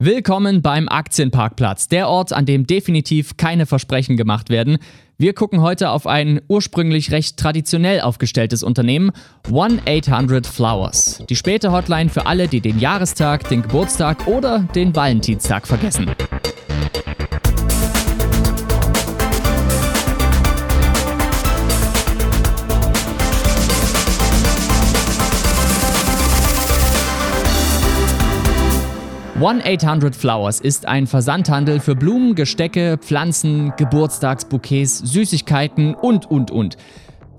Willkommen beim Aktienparkplatz, der Ort, an dem definitiv keine Versprechen gemacht werden. Wir gucken heute auf ein ursprünglich recht traditionell aufgestelltes Unternehmen, 1-800-Flowers. Die späte Hotline für alle, die den Jahrestag, den Geburtstag oder den Valentinstag vergessen. 1-800-Flowers ist ein Versandhandel für Blumen, Gestecke, Pflanzen, Geburtstagsbouquets, Süßigkeiten und, und, und.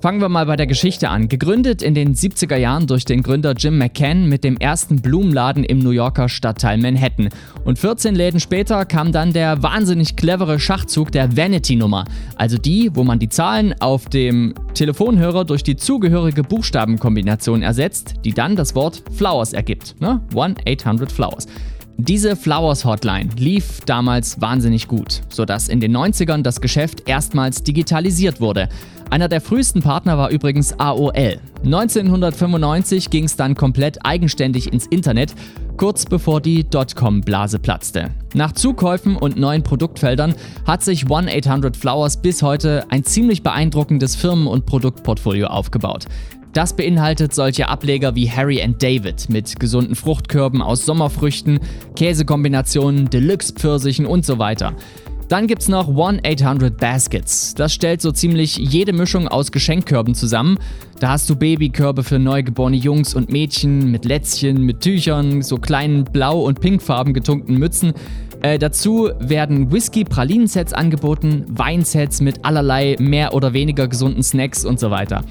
Fangen wir mal bei der Geschichte an. Gegründet in den 70er Jahren durch den Gründer Jim McCann mit dem ersten Blumenladen im New Yorker Stadtteil Manhattan. Und 14 Läden später kam dann der wahnsinnig clevere Schachzug der Vanity-Nummer. Also die, wo man die Zahlen auf dem Telefonhörer durch die zugehörige Buchstabenkombination ersetzt, die dann das Wort Flowers ergibt. Ne? 1-800-Flowers. Diese Flowers Hotline lief damals wahnsinnig gut, sodass in den 90ern das Geschäft erstmals digitalisiert wurde. Einer der frühesten Partner war übrigens AOL. 1995 ging es dann komplett eigenständig ins Internet, kurz bevor die Dotcom-Blase platzte. Nach Zukäufen und neuen Produktfeldern hat sich 1-800-Flowers bis heute ein ziemlich beeindruckendes Firmen- und Produktportfolio aufgebaut. Das beinhaltet solche Ableger wie Harry and David mit gesunden Fruchtkörben aus Sommerfrüchten, Käsekombinationen, Deluxe-Pfirsichen und so weiter. Dann gibt's noch 1-800 Baskets. Das stellt so ziemlich jede Mischung aus Geschenkkörben zusammen. Da hast du Babykörbe für neugeborene Jungs und Mädchen mit Lätzchen, mit Tüchern, so kleinen blau- und pinkfarben getunkten Mützen. Äh, dazu werden Whisky-Pralinen-Sets angeboten, Weinsets mit allerlei mehr oder weniger gesunden Snacks und so weiter.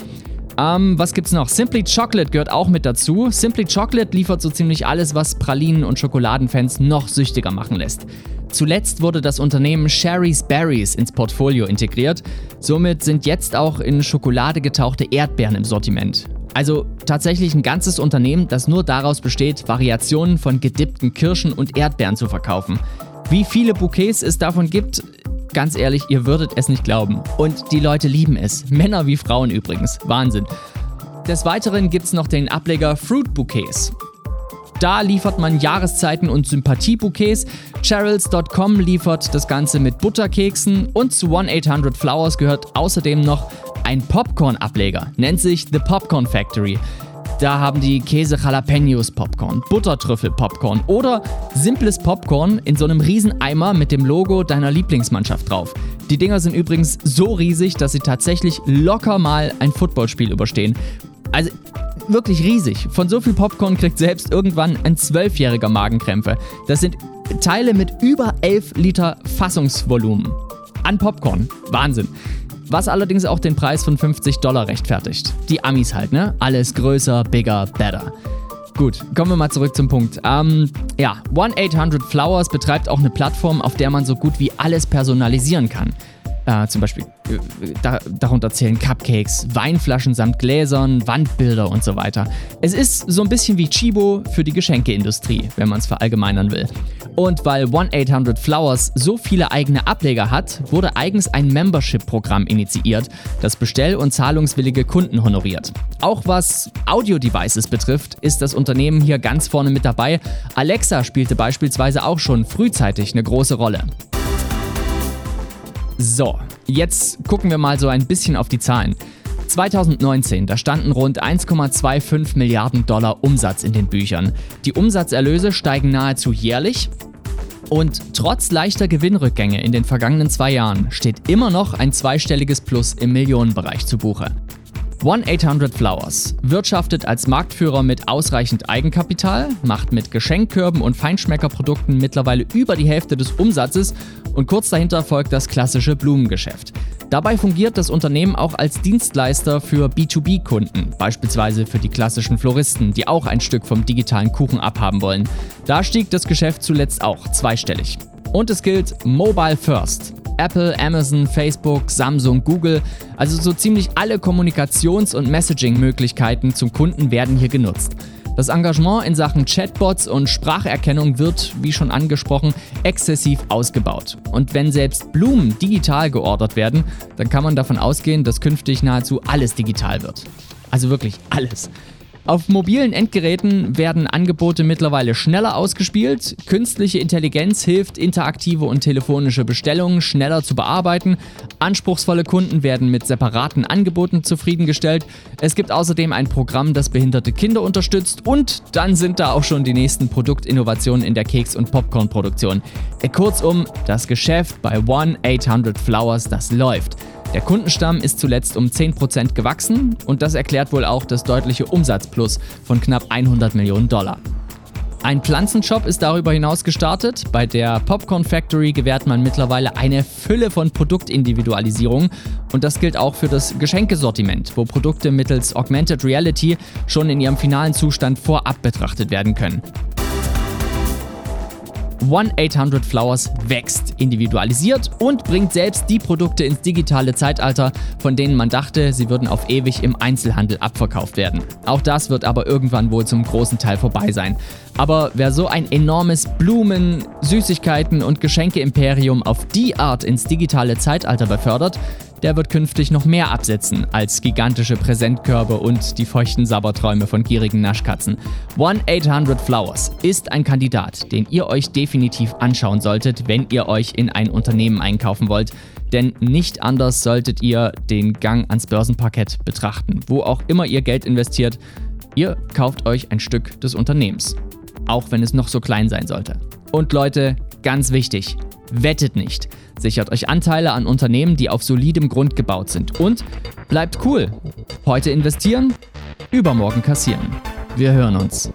Ähm, was gibt's noch? Simply Chocolate gehört auch mit dazu. Simply Chocolate liefert so ziemlich alles, was Pralinen- und Schokoladenfans noch süchtiger machen lässt. Zuletzt wurde das Unternehmen Sherry's Berries ins Portfolio integriert. Somit sind jetzt auch in Schokolade getauchte Erdbeeren im Sortiment. Also tatsächlich ein ganzes Unternehmen, das nur daraus besteht, Variationen von gedippten Kirschen und Erdbeeren zu verkaufen. Wie viele Bouquets es davon gibt, Ganz ehrlich, ihr würdet es nicht glauben. Und die Leute lieben es. Männer wie Frauen übrigens. Wahnsinn. Des Weiteren gibt es noch den Ableger Fruit Bouquets. Da liefert man Jahreszeiten und Sympathiebouquets. Cheryl's.com liefert das Ganze mit Butterkeksen und zu 1-800-Flowers gehört außerdem noch ein Popcorn-Ableger, nennt sich The Popcorn Factory. Da haben die Käse Jalapenos Popcorn, Buttertrüffel Popcorn oder simples Popcorn in so einem Rieseneimer mit dem Logo deiner Lieblingsmannschaft drauf. Die Dinger sind übrigens so riesig, dass sie tatsächlich locker mal ein Footballspiel überstehen. Also wirklich riesig. Von so viel Popcorn kriegt selbst irgendwann ein Zwölfjähriger Magenkrämpfe. Das sind Teile mit über 11 Liter Fassungsvolumen. An Popcorn. Wahnsinn. Was allerdings auch den Preis von 50 Dollar rechtfertigt. Die Amis halt, ne? Alles größer, bigger, better. Gut, kommen wir mal zurück zum Punkt. Ähm, ja, 1-800-Flowers betreibt auch eine Plattform, auf der man so gut wie alles personalisieren kann. Äh, zum Beispiel äh, da, darunter zählen Cupcakes, Weinflaschen samt Gläsern, Wandbilder und so weiter. Es ist so ein bisschen wie Chibo für die Geschenkeindustrie, wenn man es verallgemeinern will. Und weil 1-800-Flowers so viele eigene Ableger hat, wurde eigens ein Membership-Programm initiiert, das bestell- und zahlungswillige Kunden honoriert. Auch was Audio-Devices betrifft, ist das Unternehmen hier ganz vorne mit dabei. Alexa spielte beispielsweise auch schon frühzeitig eine große Rolle. So, jetzt gucken wir mal so ein bisschen auf die Zahlen. 2019, da standen rund 1,25 Milliarden Dollar Umsatz in den Büchern. Die Umsatzerlöse steigen nahezu jährlich. Und trotz leichter Gewinnrückgänge in den vergangenen zwei Jahren steht immer noch ein zweistelliges Plus im Millionenbereich zu Buche. 1-800-Flowers wirtschaftet als Marktführer mit ausreichend Eigenkapital, macht mit Geschenkkörben und Feinschmeckerprodukten mittlerweile über die Hälfte des Umsatzes und kurz dahinter folgt das klassische Blumengeschäft. Dabei fungiert das Unternehmen auch als Dienstleister für B2B-Kunden, beispielsweise für die klassischen Floristen, die auch ein Stück vom digitalen Kuchen abhaben wollen. Da stieg das Geschäft zuletzt auch zweistellig. Und es gilt Mobile First. Apple, Amazon, Facebook, Samsung, Google, also so ziemlich alle Kommunikations- und Messaging-Möglichkeiten zum Kunden werden hier genutzt. Das Engagement in Sachen Chatbots und Spracherkennung wird, wie schon angesprochen, exzessiv ausgebaut. Und wenn selbst Blumen digital geordert werden, dann kann man davon ausgehen, dass künftig nahezu alles digital wird. Also wirklich alles. Auf mobilen Endgeräten werden Angebote mittlerweile schneller ausgespielt. Künstliche Intelligenz hilft, interaktive und telefonische Bestellungen schneller zu bearbeiten. Anspruchsvolle Kunden werden mit separaten Angeboten zufriedengestellt. Es gibt außerdem ein Programm, das behinderte Kinder unterstützt. Und dann sind da auch schon die nächsten Produktinnovationen in der Keks- und Popcornproduktion. Kurzum, das Geschäft bei 1-800 Flowers, das läuft. Der Kundenstamm ist zuletzt um 10% gewachsen und das erklärt wohl auch das deutliche Umsatzplus von knapp 100 Millionen Dollar. Ein Pflanzenshop ist darüber hinaus gestartet. Bei der Popcorn Factory gewährt man mittlerweile eine Fülle von Produktindividualisierung und das gilt auch für das Geschenkesortiment, wo Produkte mittels Augmented Reality schon in ihrem finalen Zustand vorab betrachtet werden können. 1-800 Flowers wächst, individualisiert und bringt selbst die Produkte ins digitale Zeitalter, von denen man dachte, sie würden auf ewig im Einzelhandel abverkauft werden. Auch das wird aber irgendwann wohl zum großen Teil vorbei sein. Aber wer so ein enormes Blumen, Süßigkeiten und Geschenke-Imperium auf die Art ins digitale Zeitalter befördert, der wird künftig noch mehr absetzen als gigantische Präsentkörbe und die feuchten Sabberträume von gierigen Naschkatzen. 1-800 Flowers ist ein Kandidat, den ihr euch definitiv anschauen solltet, wenn ihr euch in ein Unternehmen einkaufen wollt. Denn nicht anders solltet ihr den Gang ans Börsenparkett betrachten. Wo auch immer ihr Geld investiert, ihr kauft euch ein Stück des Unternehmens. Auch wenn es noch so klein sein sollte. Und Leute, ganz wichtig, wettet nicht. Sichert euch Anteile an Unternehmen, die auf solidem Grund gebaut sind. Und bleibt cool. Heute investieren, übermorgen kassieren. Wir hören uns.